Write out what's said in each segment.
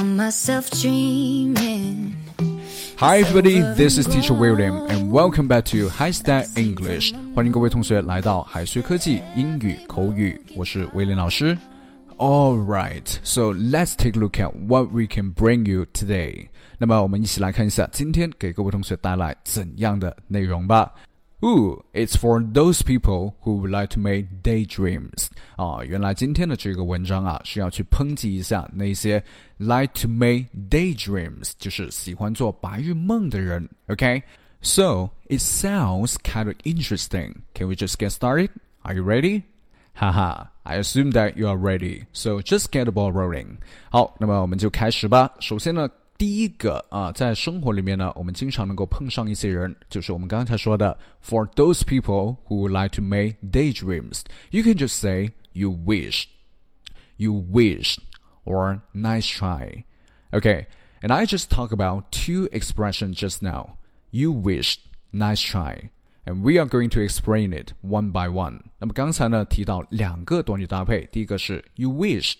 Found myself dreaming. Hi everybody, this is Teacher William, and welcome back to High Style English. 欢迎各位同学来到海学科技英语口语，我是威廉老师。Alright, so let's take a look at what we can bring you today. 那么我们一起来看一下今天给各位同学带来怎样的内容吧。 Ooh, it's for those people who would like to make daydreams. 啊，原来今天的这个文章啊是要去抨击一下那些 like to make daydreams，就是喜欢做白日梦的人。Okay, so it sounds kind of interesting. Can we just get started? Are you ready? Haha, I assume that you are ready. So just get the ball rolling. 好，那么我们就开始吧。首先呢。 第一个啊，在生活里面呢，我们经常能够碰上一些人，就是我们刚才说的，for those people who would like to make daydreams, you can just say you wish, you wish, or nice try. Okay, and I just talked about two expressions just now. You wish, nice try. And we are going to explain it one by one. 那么刚才呢提到两个短语搭配，第一个是 you wish，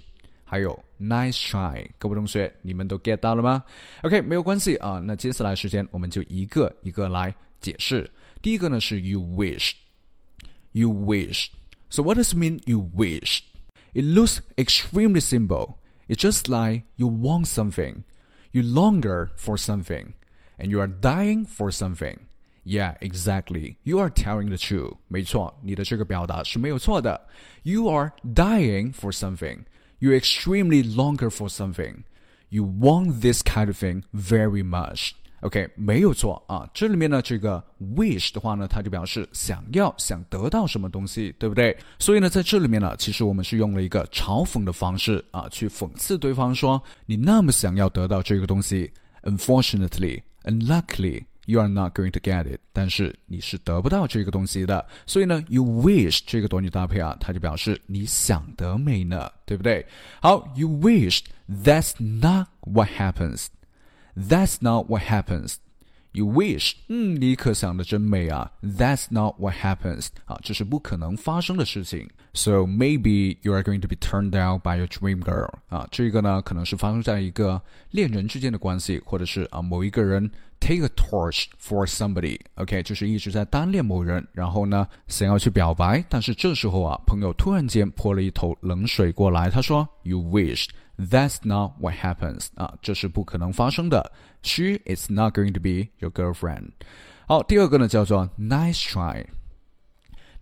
还有 nice try，各位同学，你们都 get 到了吗？OK，没有关系啊。那接下来时间我们就一个一个来解释。第一个呢是 you wish，you wish。So what does it mean you wish? It looks extremely simple. It's just like you want something, you longer for something, and you are dying for something. Yeah, exactly. You are telling the truth. 没错，你的这个表达是没有错的。You are dying for something You extremely longer for something. You want this kind of thing very much. OK，没有错啊。这里面呢，这个 wish 的话呢，它就表示想要、想得到什么东西，对不对？所以呢，在这里面呢，其实我们是用了一个嘲讽的方式啊，去讽刺对方说，你那么想要得到这个东西，unfortunately, unluckily。you are not going to get it，但是你是得不到这个东西的。所以呢，you wish 这个短语搭配啊，它就表示你想得美呢，对不对？好，you wish that's not what happens. That's not what happens. You wish，嗯，你可想的真美啊。That's not what happens 啊，这是不可能发生的事情。So maybe you are going to be turned down by your dream girl 啊，这个呢可能是发生在一个恋人之间的关系，或者是啊某一个人 take a torch for somebody，OK，、okay, 就是一直在单恋某人，然后呢想要去表白，但是这时候啊朋友突然间泼了一头冷水过来，他说 You wish。That's not what happens 啊，这是不可能发生的。She is not going to be your girlfriend。好，第二个呢叫做 nice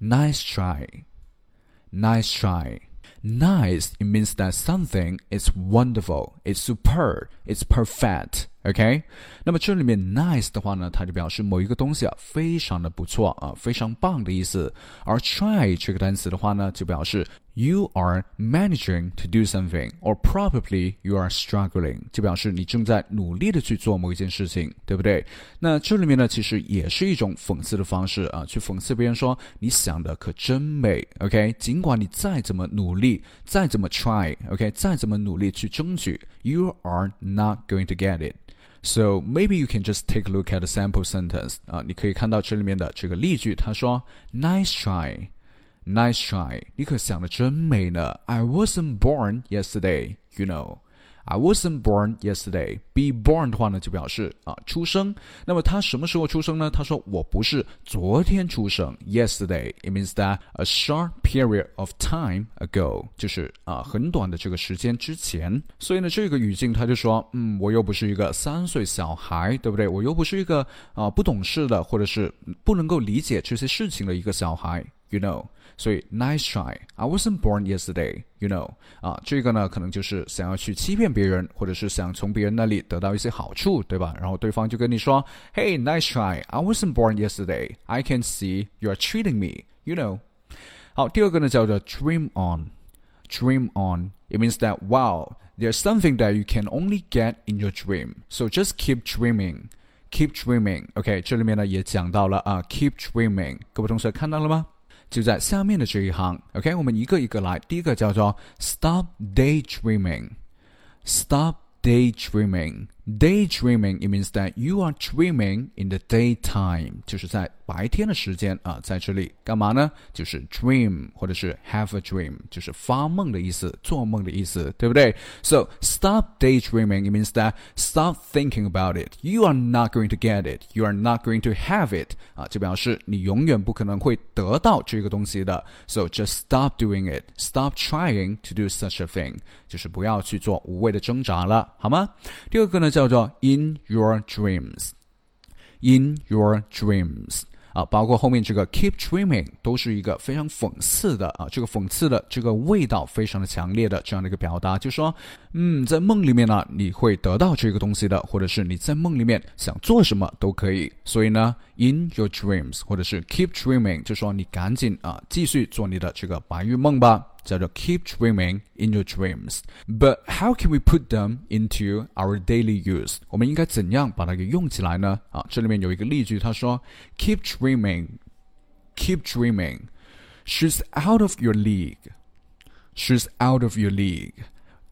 try，nice try，nice try。Nice, it means that something is wonderful, it's superb, it's perfect. OK，那么这里面 nice 的话呢，它就表示某一个东西啊非常的不错啊，非常棒的意思。而 try 这个单词的话呢，就表示 you are managing to do something or probably you are struggling，就表示你正在努力的去做某一件事情，对不对？那这里面呢，其实也是一种讽刺的方式啊，去讽刺别人说你想的可真美。OK，尽管你再怎么努力，再怎么 try，OK，再怎么努力去争取，you are not going to get it。So maybe you can just take a look at the sample sentence 啊，你可以看到这里面的这个例句，他说 Nice try, nice try，你可想的真美呢。I wasn't born yesterday, you know. I wasn't born yesterday. Be born 的话呢，就表示啊出生。那么他什么时候出生呢？他说我不是昨天出生。Yesterday it means that a short period of time ago，就是啊很短的这个时间之前。所以呢，这个语境他就说，嗯，我又不是一个三岁小孩，对不对？我又不是一个啊不懂事的，或者是不能够理解这些事情的一个小孩。You know，所以 nice try. I wasn't born yesterday. You know，啊，这个呢可能就是想要去欺骗别人，或者是想从别人那里得到一些好处，对吧？然后对方就跟你说，Hey, nice try. I wasn't born yesterday. I can see you are cheating me. You know。好，第二个呢叫做 dream on. Dream on. It means that wow, there's something that you can only get in your dream. So just keep dreaming. Keep dreaming. OK，这里面呢也讲到了啊，keep dreaming。各位同学看到了吗？ 就在下面的这一行，OK，我们一个一个来。第一个叫做 Stop daydreaming，Stop daydreaming，Daydreaming it means that you are dreaming in the daytime，就是在白天的时间啊，在这里干嘛呢？就是 dream 或者是 have a dream，就是发梦的意思，做梦的意思，对不对？So stop daydreaming it means that stop thinking about it. You are not going to get it. You are not going to have it. 啊，就表示你永远不可能会得到这个东西的。So just stop doing it. Stop trying to do such a thing. 就是不要去做无谓的挣扎了，好吗？第二个呢？ 叫做 in your dreams，in your dreams 啊，包括后面这个 keep dreaming 都是一个非常讽刺的啊，这个讽刺的这个味道非常的强烈的这样的一个表达，就说，嗯，在梦里面呢，你会得到这个东西的，或者是你在梦里面想做什么都可以。所以呢，in your dreams 或者是 keep dreaming，就说你赶紧啊，继续做你的这个白日梦吧。叫做 keep dreaming in your dreams. But how can we put them into our daily use？我们应该怎样把它给用起来呢？啊，这里面有一个例句，他说 keep dreaming, keep dreaming. She's out of your league. She's out of your league.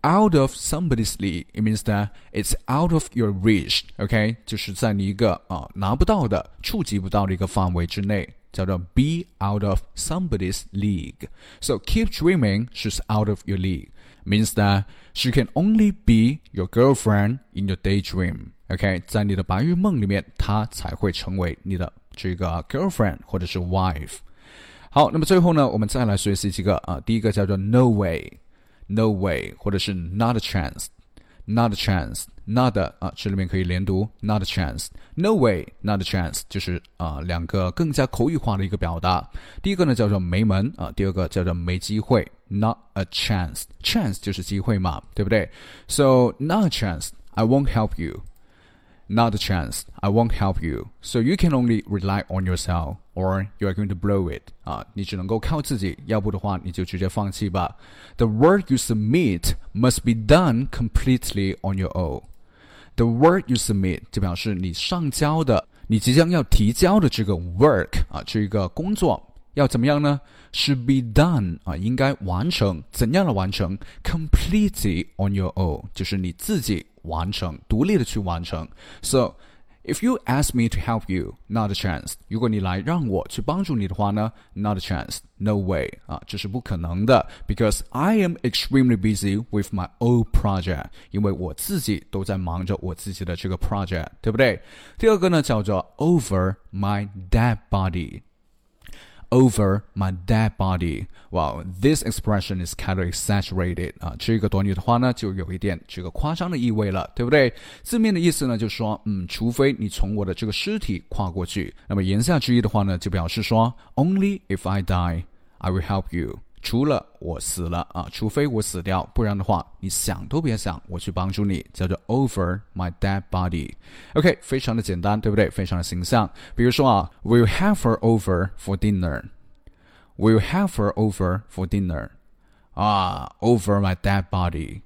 Out of somebody's league, it means that it's out of your reach. OK，就是在你一个啊拿不到的、触及不到的一个范围之内。叫做 be out of somebody's league. So keep dreaming she's out of your league means that she can only be your girlfriend in your daydream. OK，在你的白日梦里面，她才会成为你的这个 girlfriend 或者是 wife。好，那么最后呢，我们再来学习几个啊，第一个叫做 no way，no way，或者是 not a chance，not a chance。Not 啊，这里面可以连读，not a chance，no way，not a chance，就是啊两个更加口语化的一个表达。第一个呢叫做没门啊，第二个叫做没机会，not a chance，chance 就是机会嘛，对不对？So not a chance，I won't help you。 not a chance. I won't help you. So you can only rely on yourself, or you are going to blow it. 啊，你只能够靠自己，要不的话你就直接放弃吧。The work you submit must be done completely on your own. The work you submit 就表示你上交的，你即将要提交的这个 work 啊，这个工作 要怎么样呢？Should be done 啊，应该完成，怎样的完成？Completely on your own，就是你自己完成，独立的去完成。So if you ask me to help you, not a chance。如果你来让我去帮助你的话呢，not a chance, no way 啊，这是不可能的。Because I am extremely busy with my own project，因为我自己都在忙着我自己的这个 project，对不对？第二个呢叫做 over my dead body。 Over my dead body. Wow, this expression is kind of exaggerated 啊，这个短语的话呢，就有一点这个夸张的意味了，对不对？字面的意思呢，就是说，嗯，除非你从我的这个尸体跨过去，那么言下之意的话呢，就表示说，Only if I die, I will help you. 除了我死了啊，除非我死掉，不然的话，你想都别想，我去帮助你，叫做 over my dead body。OK，非常的简单，对不对？非常的形象。比如说啊，We'll have her over for dinner。We'll have her over for dinner。啊，over my dead body。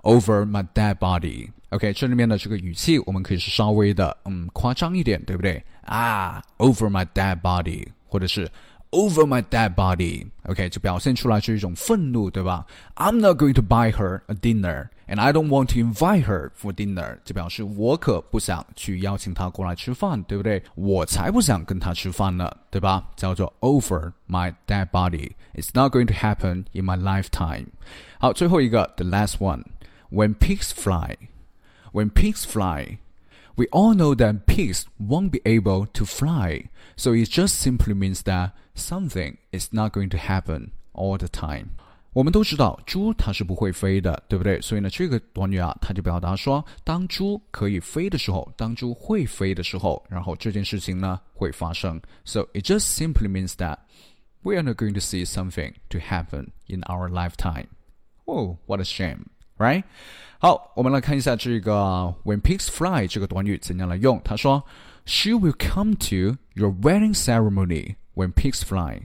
Over my dead body。OK，这里面的这个语气，我们可以是稍微的嗯夸张一点，对不对？啊，over my dead body，或者是。over my dead body. OK，就表现出来是一种愤怒，对吧？I'm not going to buy her a dinner, and I don't want to invite her for dinner，就表示我可不想去邀请她过来吃饭，对不对？我才不想跟她吃饭呢，对吧？叫做 over my dead body. It's not going to happen in my lifetime. 好，最后一个，the last one. When pigs fly, when pigs fly. We all know that pigs won't be able to fly, so it just simply means that something is not going to happen all the time. 我们都知道猪它是不会飞的，对不对？所以呢，这个短语啊，它就表达说，当猪可以飞的时候，当猪会飞的时候，然后这件事情呢会发生。So it just simply means that we are not going to see something to happen in our lifetime. Oh, what a shame! Right？好，我们来看一下这个 "When pigs fly" 这个短语怎样来用。他说，She will come to your wedding ceremony when pigs fly.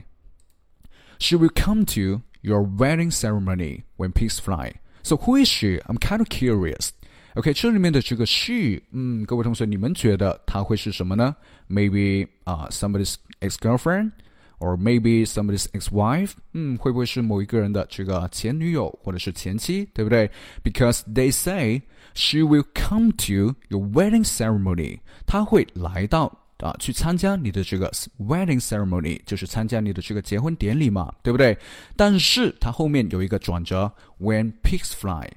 She will come to your wedding ceremony when pigs fly. So who is she? I'm kind of curious. OK，这里面的这个 she，嗯，各位同学，你们觉得她会是什么呢？Maybe 啊、uh,，somebody's ex-girlfriend。 Or maybe somebody's ex-wife，嗯，会不会是某一个人的这个前女友或者是前妻，对不对？Because they say she will come to your wedding ceremony，她会来到啊，去参加你的这个 wedding ceremony，就是参加你的这个结婚典礼嘛，对不对？但是它后面有一个转折，when pigs fly。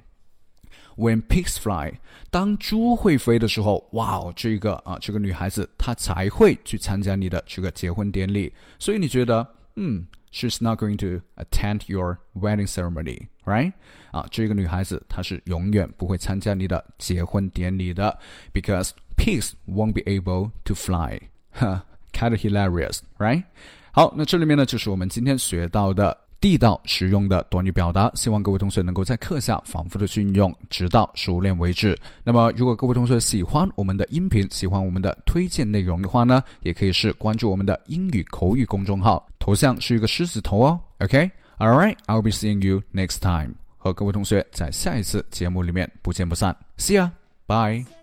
When pigs fly，当猪会飞的时候，哇哦，这个啊，这个女孩子她才会去参加你的这个结婚典礼。所以你觉得，嗯，she's not going to attend your wedding ceremony，right？啊，这个女孩子她是永远不会参加你的结婚典礼的，because pigs won't be able to fly。哈，kind of hilarious，right？好，那这里面呢，就是我们今天学到的。 地道实用的短语表达，希望各位同学能够在课下反复的去运用，直到熟练为止。那么，如果各位同学喜欢我们的音频，喜欢我们的推荐内容的话呢，也可以是关注我们的英语口语公众号，头像是一个狮子头哦。OK，All right，I'll be seeing you next time。和各位同学在下一次节目里面不见不散。See ya，bye。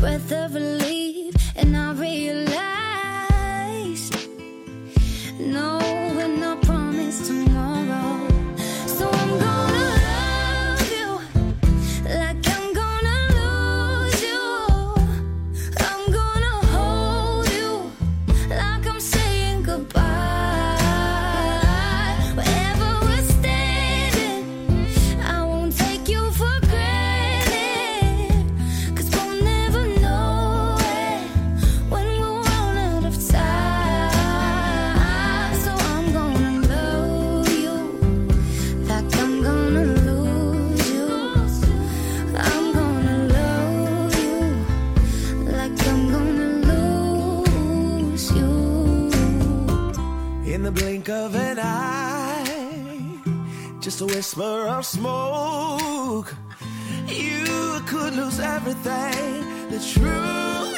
Breath of relief, whisper of smoke, you could lose everything. The truth